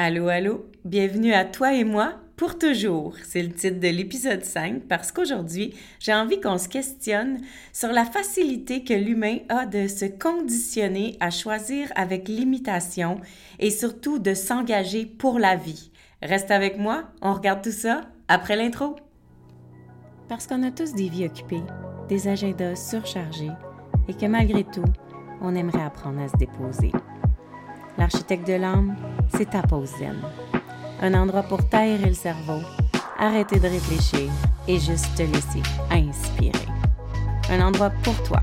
Allô, allô, bienvenue à toi et moi pour toujours. C'est le titre de l'épisode 5 parce qu'aujourd'hui, j'ai envie qu'on se questionne sur la facilité que l'humain a de se conditionner à choisir avec limitation et surtout de s'engager pour la vie. Reste avec moi, on regarde tout ça après l'intro. Parce qu'on a tous des vies occupées, des agendas surchargés et que malgré tout, on aimerait apprendre à se déposer. L'architecte de l'âme, c'est ta pause zen. Un endroit pour taire le cerveau, arrêter de réfléchir et juste te laisser inspirer. Un endroit pour toi,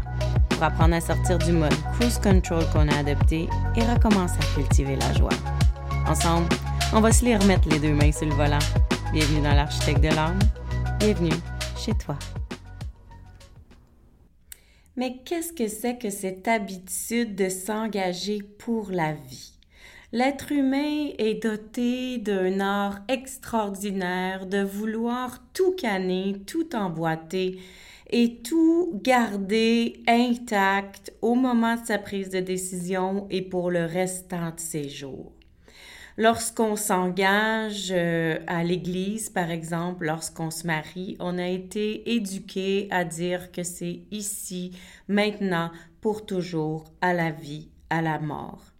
pour apprendre à sortir du mode cruise control qu'on a adopté et recommencer à cultiver la joie. Ensemble, on va se les remettre les deux mains sur le volant. Bienvenue dans l'architecte de l'âme. Bienvenue chez toi. Mais qu'est-ce que c'est que cette habitude de s'engager pour la vie? L'être humain est doté d'un art extraordinaire de vouloir tout canner, tout emboîter et tout garder intact au moment de sa prise de décision et pour le restant de ses jours. Lorsqu'on s'engage euh, à l'Église, par exemple, lorsqu'on se marie, on a été éduqué à dire que c'est ici, maintenant, pour toujours, à la vie, à la mort.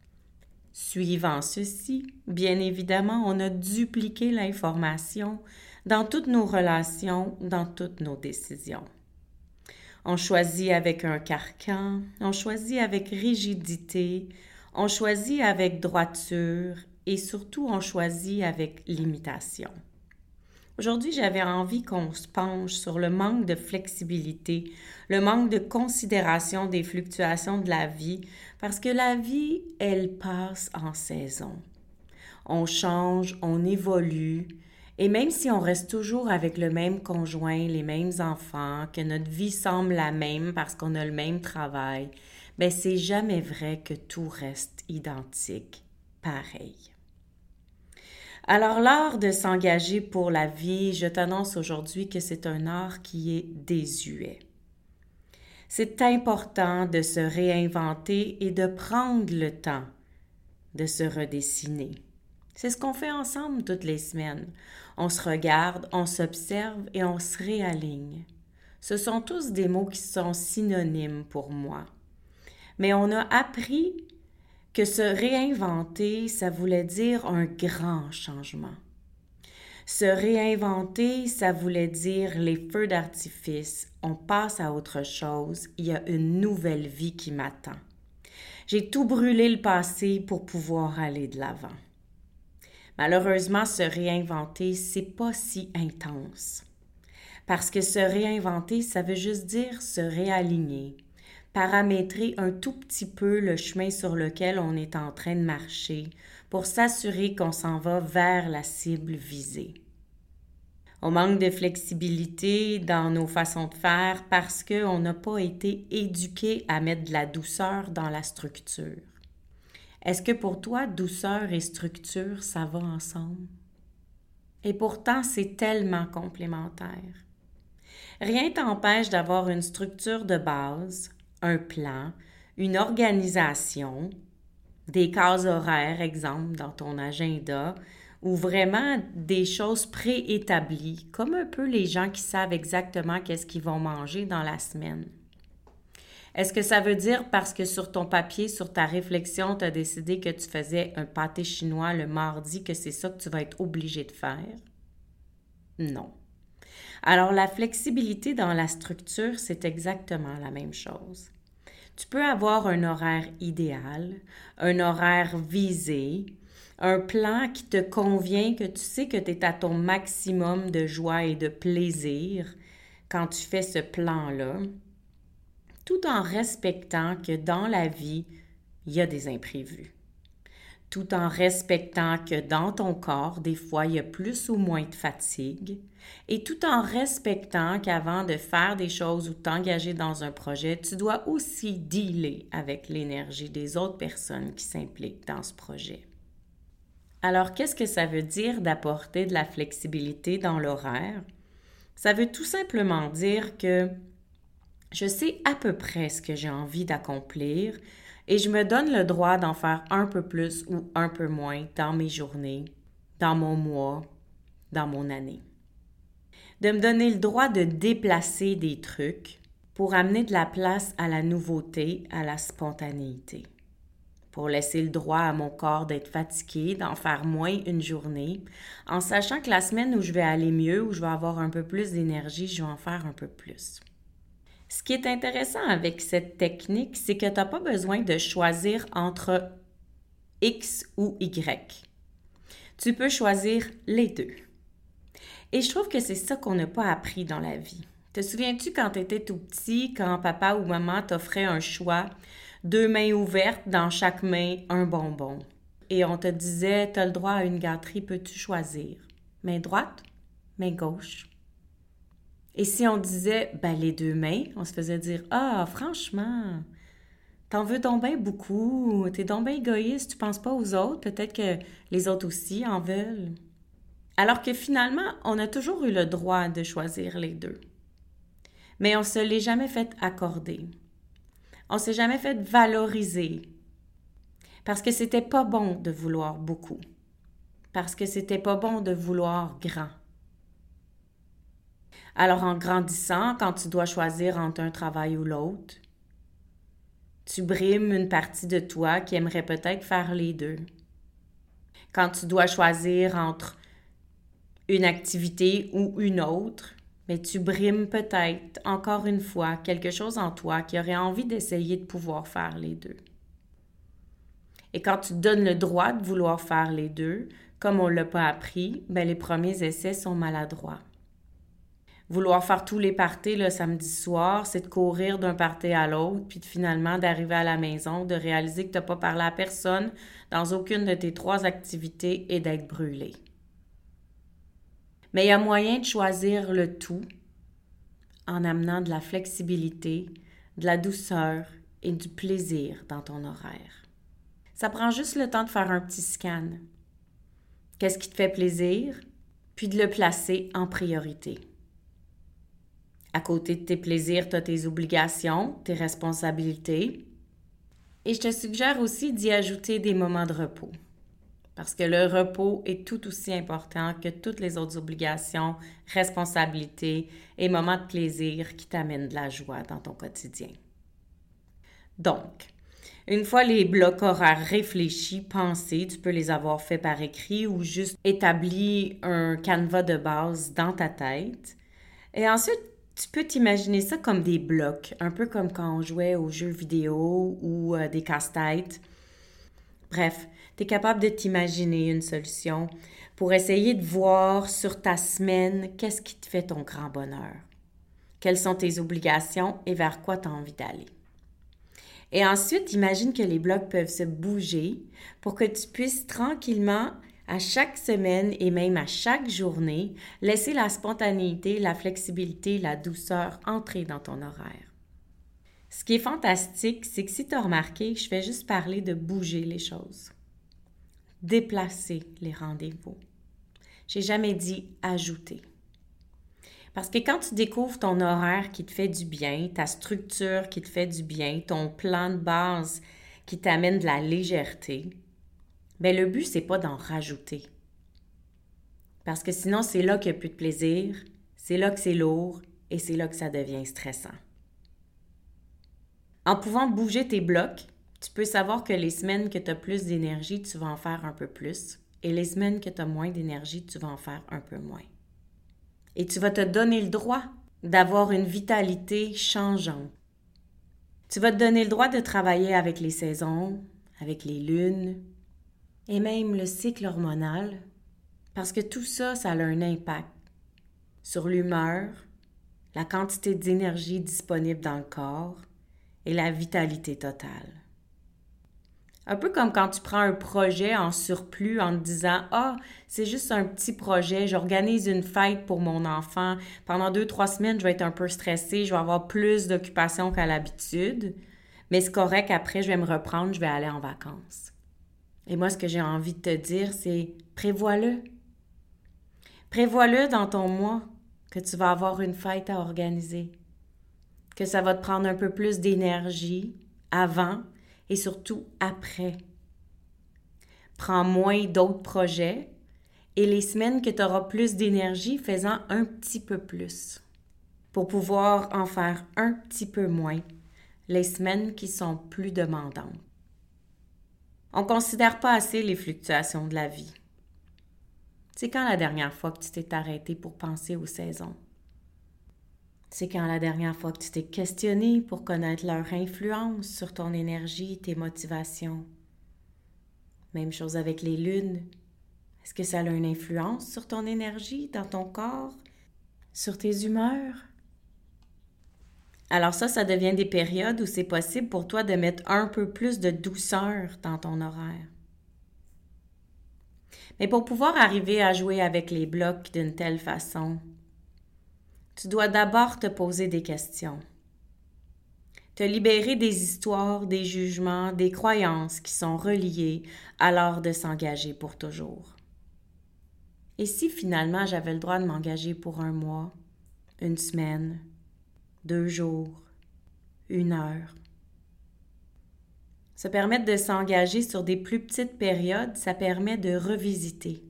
Suivant ceci, bien évidemment, on a dupliqué l'information dans toutes nos relations, dans toutes nos décisions. On choisit avec un carcan, on choisit avec rigidité, on choisit avec droiture et surtout on choisit avec limitation. Aujourd'hui, j'avais envie qu'on se penche sur le manque de flexibilité, le manque de considération des fluctuations de la vie, parce que la vie, elle passe en saison. On change, on évolue, et même si on reste toujours avec le même conjoint, les mêmes enfants, que notre vie semble la même parce qu'on a le même travail, ben c'est jamais vrai que tout reste identique, pareil. Alors, l'art de s'engager pour la vie, je t'annonce aujourd'hui que c'est un art qui est désuet. C'est important de se réinventer et de prendre le temps de se redessiner. C'est ce qu'on fait ensemble toutes les semaines. On se regarde, on s'observe et on se réaligne. Ce sont tous des mots qui sont synonymes pour moi. Mais on a appris que se réinventer, ça voulait dire un grand changement. Se réinventer, ça voulait dire les feux d'artifice, on passe à autre chose, il y a une nouvelle vie qui m'attend. J'ai tout brûlé le passé pour pouvoir aller de l'avant. Malheureusement, se réinventer, c'est pas si intense. Parce que se réinventer, ça veut juste dire se réaligner, paramétrer un tout petit peu le chemin sur lequel on est en train de marcher pour s'assurer qu'on s'en va vers la cible visée. On manque de flexibilité dans nos façons de faire parce qu'on n'a pas été éduqué à mettre de la douceur dans la structure. Est-ce que pour toi, douceur et structure, ça va ensemble? Et pourtant, c'est tellement complémentaire. Rien t'empêche d'avoir une structure de base, un plan, une organisation, des cases horaires, exemple, dans ton agenda, ou vraiment des choses préétablies, comme un peu les gens qui savent exactement qu'est-ce qu'ils vont manger dans la semaine. Est-ce que ça veut dire parce que sur ton papier, sur ta réflexion, tu as décidé que tu faisais un pâté chinois le mardi, que c'est ça que tu vas être obligé de faire? Non. Alors la flexibilité dans la structure, c'est exactement la même chose. Tu peux avoir un horaire idéal, un horaire visé, un plan qui te convient, que tu sais que tu es à ton maximum de joie et de plaisir quand tu fais ce plan-là, tout en respectant que dans la vie, il y a des imprévus tout en respectant que dans ton corps, des fois, il y a plus ou moins de fatigue, et tout en respectant qu'avant de faire des choses ou t'engager dans un projet, tu dois aussi dealer avec l'énergie des autres personnes qui s'impliquent dans ce projet. Alors, qu'est-ce que ça veut dire d'apporter de la flexibilité dans l'horaire? Ça veut tout simplement dire que je sais à peu près ce que j'ai envie d'accomplir et je me donne le droit d'en faire un peu plus ou un peu moins dans mes journées, dans mon mois, dans mon année. De me donner le droit de déplacer des trucs pour amener de la place à la nouveauté, à la spontanéité. Pour laisser le droit à mon corps d'être fatigué, d'en faire moins une journée, en sachant que la semaine où je vais aller mieux, où je vais avoir un peu plus d'énergie, je vais en faire un peu plus. Ce qui est intéressant avec cette technique, c'est que tu n'as pas besoin de choisir entre X ou Y. Tu peux choisir les deux. Et je trouve que c'est ça qu'on n'a pas appris dans la vie. Te souviens-tu quand tu étais tout petit, quand papa ou maman t'offrait un choix, deux mains ouvertes, dans chaque main un bonbon? Et on te disait, tu as le droit à une gâterie, peux-tu choisir? Main droite, main gauche. Et si on disait, ben, les deux mains, on se faisait dire, ah, franchement, t'en veux donc bien beaucoup, t'es donc bien égoïste, tu penses pas aux autres, peut-être que les autres aussi en veulent. Alors que finalement, on a toujours eu le droit de choisir les deux. Mais on se l'est jamais fait accorder. On s'est jamais fait valoriser. Parce que c'était pas bon de vouloir beaucoup. Parce que c'était pas bon de vouloir grand. Alors en grandissant, quand tu dois choisir entre un travail ou l'autre, tu brimes une partie de toi qui aimerait peut-être faire les deux. Quand tu dois choisir entre une activité ou une autre, mais tu brimes peut-être encore une fois quelque chose en toi qui aurait envie d'essayer de pouvoir faire les deux. Et quand tu donnes le droit de vouloir faire les deux, comme on ne l'a pas appris, ben les premiers essais sont maladroits vouloir faire tous les parties le samedi soir, c'est de courir d'un party à l'autre, puis finalement d'arriver à la maison, de réaliser que tu n'as pas parlé à personne dans aucune de tes trois activités et d'être brûlé. Mais il y a moyen de choisir le tout en amenant de la flexibilité, de la douceur et du plaisir dans ton horaire. Ça prend juste le temps de faire un petit scan. Qu'est-ce qui te fait plaisir? Puis de le placer en priorité. À côté de tes plaisirs, tu as tes obligations, tes responsabilités. Et je te suggère aussi d'y ajouter des moments de repos. Parce que le repos est tout aussi important que toutes les autres obligations, responsabilités et moments de plaisir qui t'amènent de la joie dans ton quotidien. Donc, une fois les blocs horaires réfléchis, pensés, tu peux les avoir faits par écrit ou juste établir un canevas de base dans ta tête. Et ensuite, tu peux t'imaginer ça comme des blocs, un peu comme quand on jouait aux jeux vidéo ou euh, des casse-têtes. Bref, tu es capable de t'imaginer une solution pour essayer de voir sur ta semaine qu'est-ce qui te fait ton grand bonheur. Quelles sont tes obligations et vers quoi tu as envie d'aller. Et ensuite, imagine que les blocs peuvent se bouger pour que tu puisses tranquillement à chaque semaine et même à chaque journée, laisser la spontanéité, la flexibilité, la douceur entrer dans ton horaire. Ce qui est fantastique, c'est que si tu as remarqué, je fais juste parler de bouger les choses, déplacer les rendez-vous. J'ai jamais dit ajouter. Parce que quand tu découvres ton horaire qui te fait du bien, ta structure qui te fait du bien, ton plan de base qui t'amène de la légèreté, ben le but, c'est pas d'en rajouter. Parce que sinon, c'est là qu'il n'y a plus de plaisir, c'est là que c'est lourd et c'est là que ça devient stressant. En pouvant bouger tes blocs, tu peux savoir que les semaines que tu as plus d'énergie, tu vas en faire un peu plus, et les semaines que tu as moins d'énergie, tu vas en faire un peu moins. Et tu vas te donner le droit d'avoir une vitalité changeante. Tu vas te donner le droit de travailler avec les saisons, avec les lunes, et même le cycle hormonal, parce que tout ça, ça a un impact sur l'humeur, la quantité d'énergie disponible dans le corps et la vitalité totale. Un peu comme quand tu prends un projet en surplus en te disant Ah, c'est juste un petit projet, j'organise une fête pour mon enfant. Pendant deux, trois semaines, je vais être un peu stressée, je vais avoir plus d'occupation qu'à l'habitude. Mais c'est correct, après, je vais me reprendre, je vais aller en vacances. Et moi, ce que j'ai envie de te dire, c'est prévois-le. Prévois-le dans ton mois que tu vas avoir une fête à organiser, que ça va te prendre un peu plus d'énergie avant et surtout après. Prends moins d'autres projets et les semaines que tu auras plus d'énergie, faisant un petit peu plus pour pouvoir en faire un petit peu moins les semaines qui sont plus demandantes. On ne considère pas assez les fluctuations de la vie. C'est quand la dernière fois que tu t'es arrêté pour penser aux saisons? C'est quand la dernière fois que tu t'es questionné pour connaître leur influence sur ton énergie, tes motivations? Même chose avec les lunes. Est-ce que ça a une influence sur ton énergie, dans ton corps, sur tes humeurs? Alors ça, ça devient des périodes où c'est possible pour toi de mettre un peu plus de douceur dans ton horaire. Mais pour pouvoir arriver à jouer avec les blocs d'une telle façon, tu dois d'abord te poser des questions. Te libérer des histoires, des jugements, des croyances qui sont reliées à l'art de s'engager pour toujours. Et si finalement j'avais le droit de m'engager pour un mois, une semaine, deux jours, une heure. Se permettre de s'engager sur des plus petites périodes, ça permet de revisiter.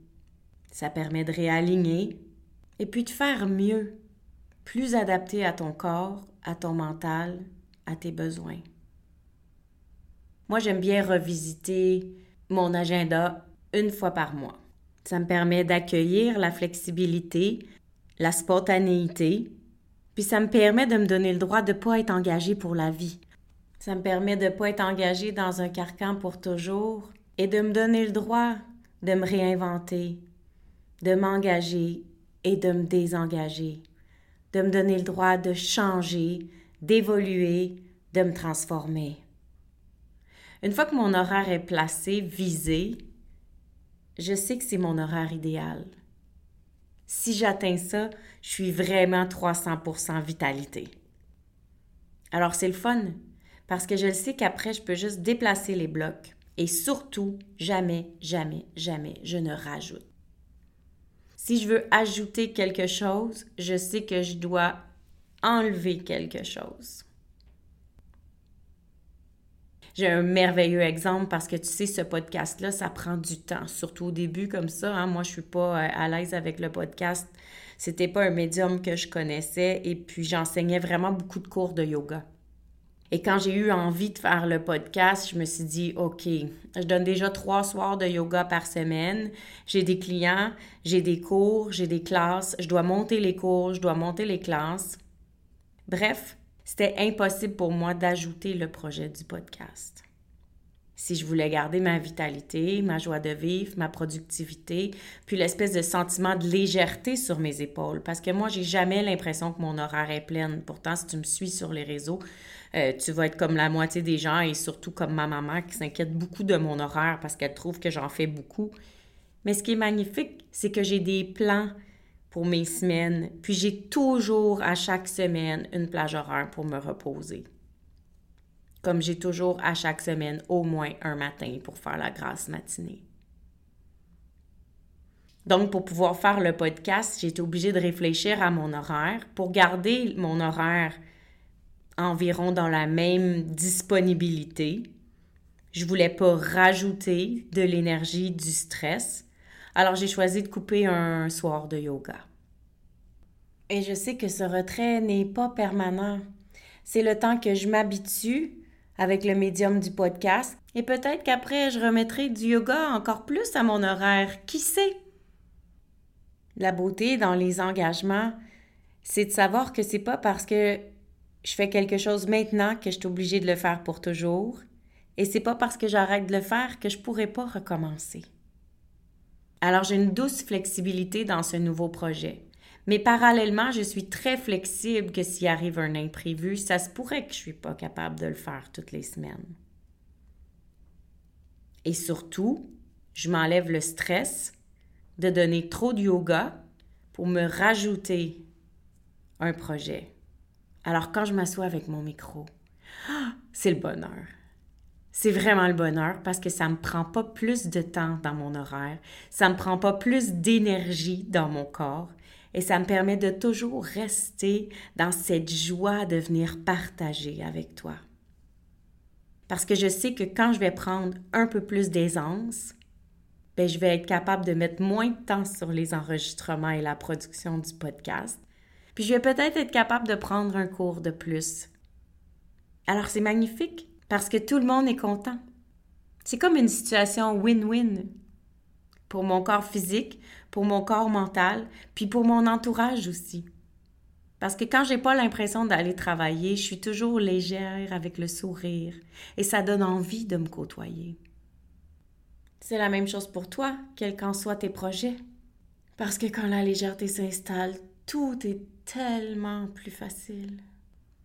Ça permet de réaligner et puis de faire mieux, plus adapté à ton corps, à ton mental, à tes besoins. Moi, j'aime bien revisiter mon agenda une fois par mois. Ça me permet d'accueillir la flexibilité, la spontanéité, puis ça me permet de me donner le droit de ne pas être engagé pour la vie. Ça me permet de ne pas être engagé dans un carcan pour toujours et de me donner le droit de me réinventer, de m'engager et de me désengager, de me donner le droit de changer, d'évoluer, de me transformer. Une fois que mon horaire est placé, visé, je sais que c'est mon horaire idéal. Si j'atteins ça, je suis vraiment 300% vitalité. Alors c'est le fun, parce que je le sais qu'après, je peux juste déplacer les blocs. Et surtout, jamais, jamais, jamais, je ne rajoute. Si je veux ajouter quelque chose, je sais que je dois enlever quelque chose. J'ai un merveilleux exemple parce que tu sais, ce podcast-là, ça prend du temps, surtout au début comme ça. Hein. Moi, je suis pas euh, à l'aise avec le podcast. C'était pas un médium que je connaissais et puis j'enseignais vraiment beaucoup de cours de yoga. Et quand j'ai eu envie de faire le podcast, je me suis dit, OK, je donne déjà trois soirs de yoga par semaine. J'ai des clients, j'ai des cours, j'ai des classes. Je dois monter les cours, je dois monter les classes. Bref, c'était impossible pour moi d'ajouter le projet du podcast. Si je voulais garder ma vitalité, ma joie de vivre, ma productivité, puis l'espèce de sentiment de légèreté sur mes épaules, parce que moi, j'ai jamais l'impression que mon horaire est plein. Pourtant, si tu me suis sur les réseaux, euh, tu vas être comme la moitié des gens et surtout comme ma maman qui s'inquiète beaucoup de mon horaire parce qu'elle trouve que j'en fais beaucoup. Mais ce qui est magnifique, c'est que j'ai des plans, pour mes semaines, puis j'ai toujours à chaque semaine une plage horaire pour me reposer. Comme j'ai toujours à chaque semaine au moins un matin pour faire la grasse matinée. Donc, pour pouvoir faire le podcast, j'ai été obligée de réfléchir à mon horaire pour garder mon horaire environ dans la même disponibilité. Je voulais pas rajouter de l'énergie, du stress. Alors j'ai choisi de couper un soir de yoga. Et je sais que ce retrait n'est pas permanent. C'est le temps que je m'habitue avec le médium du podcast et peut-être qu'après je remettrai du yoga encore plus à mon horaire. Qui sait? La beauté dans les engagements, c'est de savoir que c'est pas parce que je fais quelque chose maintenant que je suis obligée de le faire pour toujours. Et c'est pas parce que j'arrête de le faire que je pourrai pas recommencer. Alors j'ai une douce flexibilité dans ce nouveau projet. Mais parallèlement, je suis très flexible que s'il arrive un imprévu, ça se pourrait que je ne suis pas capable de le faire toutes les semaines. Et surtout, je m'enlève le stress de donner trop de yoga pour me rajouter un projet. Alors quand je m'assois avec mon micro, c'est le bonheur. C'est vraiment le bonheur parce que ça ne me prend pas plus de temps dans mon horaire, ça ne me prend pas plus d'énergie dans mon corps et ça me permet de toujours rester dans cette joie de venir partager avec toi. Parce que je sais que quand je vais prendre un peu plus d'aisance, ben, je vais être capable de mettre moins de temps sur les enregistrements et la production du podcast. Puis je vais peut-être être capable de prendre un cours de plus. Alors c'est magnifique parce que tout le monde est content. C'est comme une situation win-win pour mon corps physique, pour mon corps mental, puis pour mon entourage aussi. Parce que quand j'ai pas l'impression d'aller travailler, je suis toujours légère avec le sourire et ça donne envie de me côtoyer. C'est la même chose pour toi, quels qu'en soient tes projets. Parce que quand la légèreté s'installe, tout est tellement plus facile.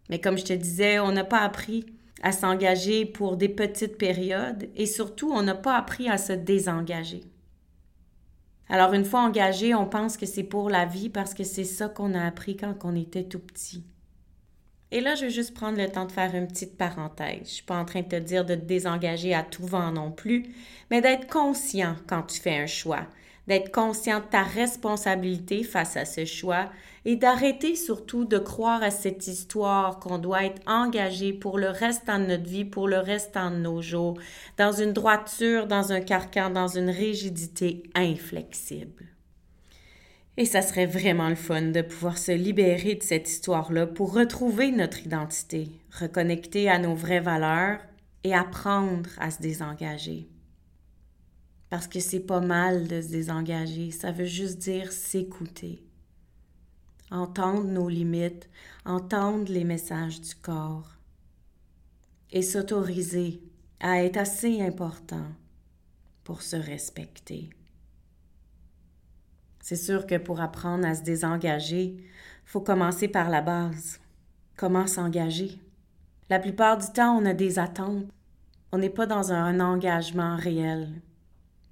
Mais comme je te disais, on n'a pas appris à s'engager pour des petites périodes et surtout, on n'a pas appris à se désengager. Alors, une fois engagé, on pense que c'est pour la vie parce que c'est ça qu'on a appris quand on était tout petit. Et là, je veux juste prendre le temps de faire une petite parenthèse. Je suis pas en train de te dire de te désengager à tout vent non plus, mais d'être conscient quand tu fais un choix, d'être conscient de ta responsabilité face à ce choix et d'arrêter surtout de croire à cette histoire qu'on doit être engagé pour le restant de notre vie, pour le restant de nos jours, dans une droiture, dans un carcan, dans une rigidité inflexible. Et ça serait vraiment le fun de pouvoir se libérer de cette histoire-là pour retrouver notre identité, reconnecter à nos vraies valeurs et apprendre à se désengager. Parce que c'est pas mal de se désengager, ça veut juste dire s'écouter. Entendre nos limites, entendre les messages du corps et s'autoriser à être assez important pour se respecter. C'est sûr que pour apprendre à se désengager, faut commencer par la base. Comment s'engager? La plupart du temps, on a des attentes. On n'est pas dans un engagement réel.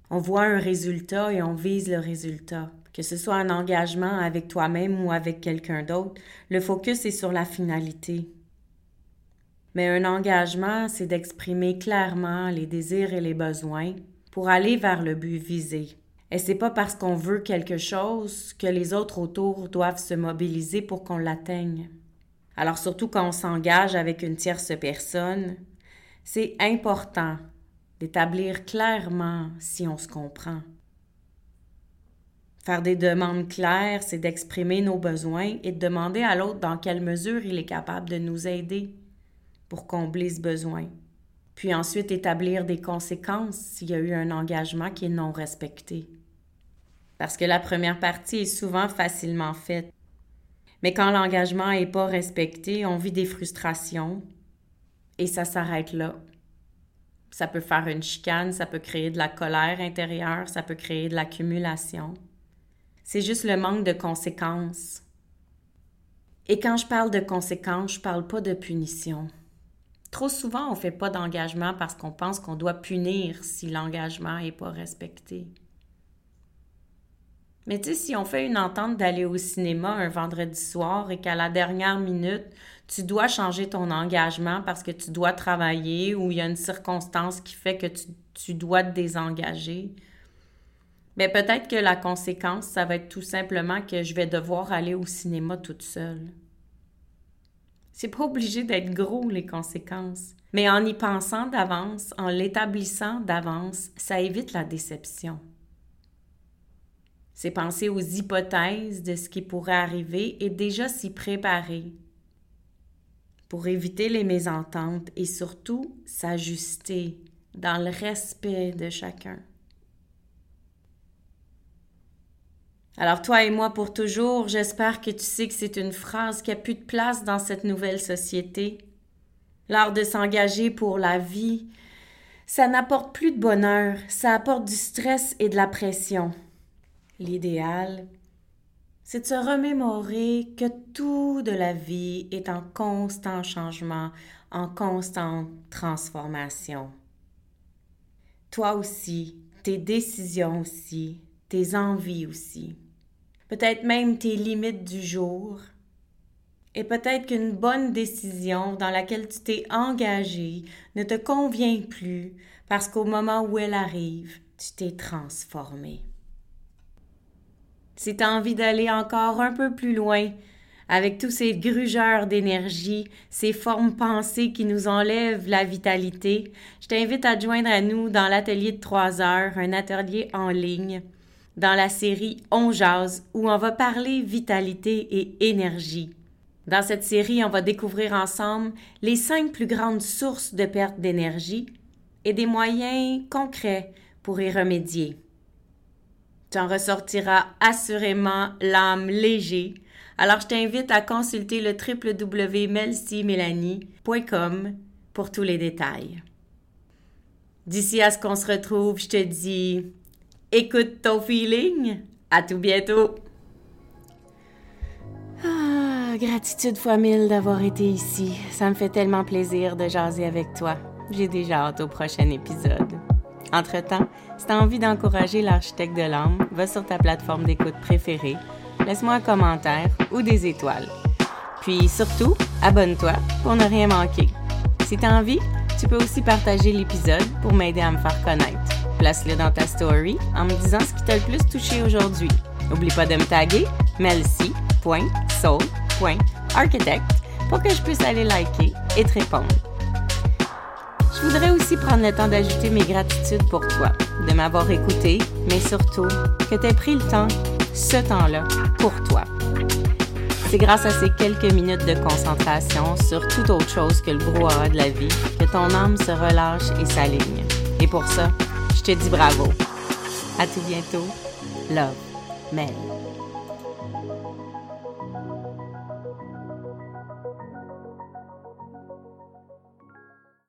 On voit un résultat et on vise le résultat. Que ce soit un engagement avec toi-même ou avec quelqu'un d'autre, le focus est sur la finalité. Mais un engagement, c'est d'exprimer clairement les désirs et les besoins pour aller vers le but visé. Et c'est pas parce qu'on veut quelque chose que les autres autour doivent se mobiliser pour qu'on l'atteigne. Alors surtout quand on s'engage avec une tierce personne, c'est important d'établir clairement si on se comprend. Faire des demandes claires, c'est d'exprimer nos besoins et de demander à l'autre dans quelle mesure il est capable de nous aider pour combler ce besoin. Puis ensuite établir des conséquences s'il y a eu un engagement qui est non respecté parce que la première partie est souvent facilement faite. Mais quand l'engagement n'est pas respecté, on vit des frustrations et ça s'arrête là. Ça peut faire une chicane, ça peut créer de la colère intérieure, ça peut créer de l'accumulation. C'est juste le manque de conséquences. Et quand je parle de conséquences, je parle pas de punition. Trop souvent, on fait pas d'engagement parce qu'on pense qu'on doit punir si l'engagement n'est pas respecté. Mais tu sais, si on fait une entente d'aller au cinéma un vendredi soir et qu'à la dernière minute, tu dois changer ton engagement parce que tu dois travailler ou il y a une circonstance qui fait que tu, dois te désengager, mais peut-être que la conséquence, ça va être tout simplement que je vais devoir aller au cinéma toute seule. C'est pas obligé d'être gros les conséquences, mais en y pensant d'avance, en l'établissant d'avance, ça évite la déception. C'est penser aux hypothèses de ce qui pourrait arriver et déjà s'y préparer pour éviter les mésententes et surtout s'ajuster dans le respect de chacun. Alors toi et moi pour toujours, j'espère que tu sais que c'est une phrase qui a plus de place dans cette nouvelle société. L'art de s'engager pour la vie, ça n'apporte plus de bonheur, ça apporte du stress et de la pression. L'idéal, c'est de se remémorer que tout de la vie est en constant changement, en constante transformation. Toi aussi, tes décisions aussi, tes envies aussi, peut-être même tes limites du jour, et peut-être qu'une bonne décision dans laquelle tu t'es engagé ne te convient plus parce qu'au moment où elle arrive, tu t'es transformé. Si tu as envie d'aller encore un peu plus loin avec tous ces grugeurs d'énergie, ces formes pensées qui nous enlèvent la vitalité, je t'invite à te joindre à nous dans l'atelier de 3 heures, un atelier en ligne, dans la série On jase, où on va parler vitalité et énergie. Dans cette série, on va découvrir ensemble les cinq plus grandes sources de perte d'énergie et des moyens concrets pour y remédier. Tu en ressortiras assurément l'âme léger. Alors je t'invite à consulter le www.melcymélanie.com pour tous les détails. D'ici à ce qu'on se retrouve, je te dis écoute ton feeling. À tout bientôt. Ah, gratitude fois mille d'avoir été ici. Ça me fait tellement plaisir de jaser avec toi. J'ai déjà hâte au prochain épisode. Entre-temps, si tu as envie d'encourager l'architecte de l'âme, va sur ta plateforme d'écoute préférée, laisse-moi un commentaire ou des étoiles. Puis surtout, abonne-toi pour ne rien manquer. Si tu as envie, tu peux aussi partager l'épisode pour m'aider à me faire connaître. Place-le dans ta story en me disant ce qui t'a le plus touché aujourd'hui. N'oublie pas de me taguer melcy.soul.architect pour que je puisse aller liker et te répondre. Je voudrais aussi prendre le temps d'ajouter mes gratitudes pour toi, de m'avoir écouté, mais surtout que tu aies pris le temps, ce temps-là, pour toi. C'est grâce à ces quelques minutes de concentration sur toute autre chose que le brouhaha de la vie que ton âme se relâche et s'aligne. Et pour ça, je dis bravo. À tout bientôt. Love, Mel.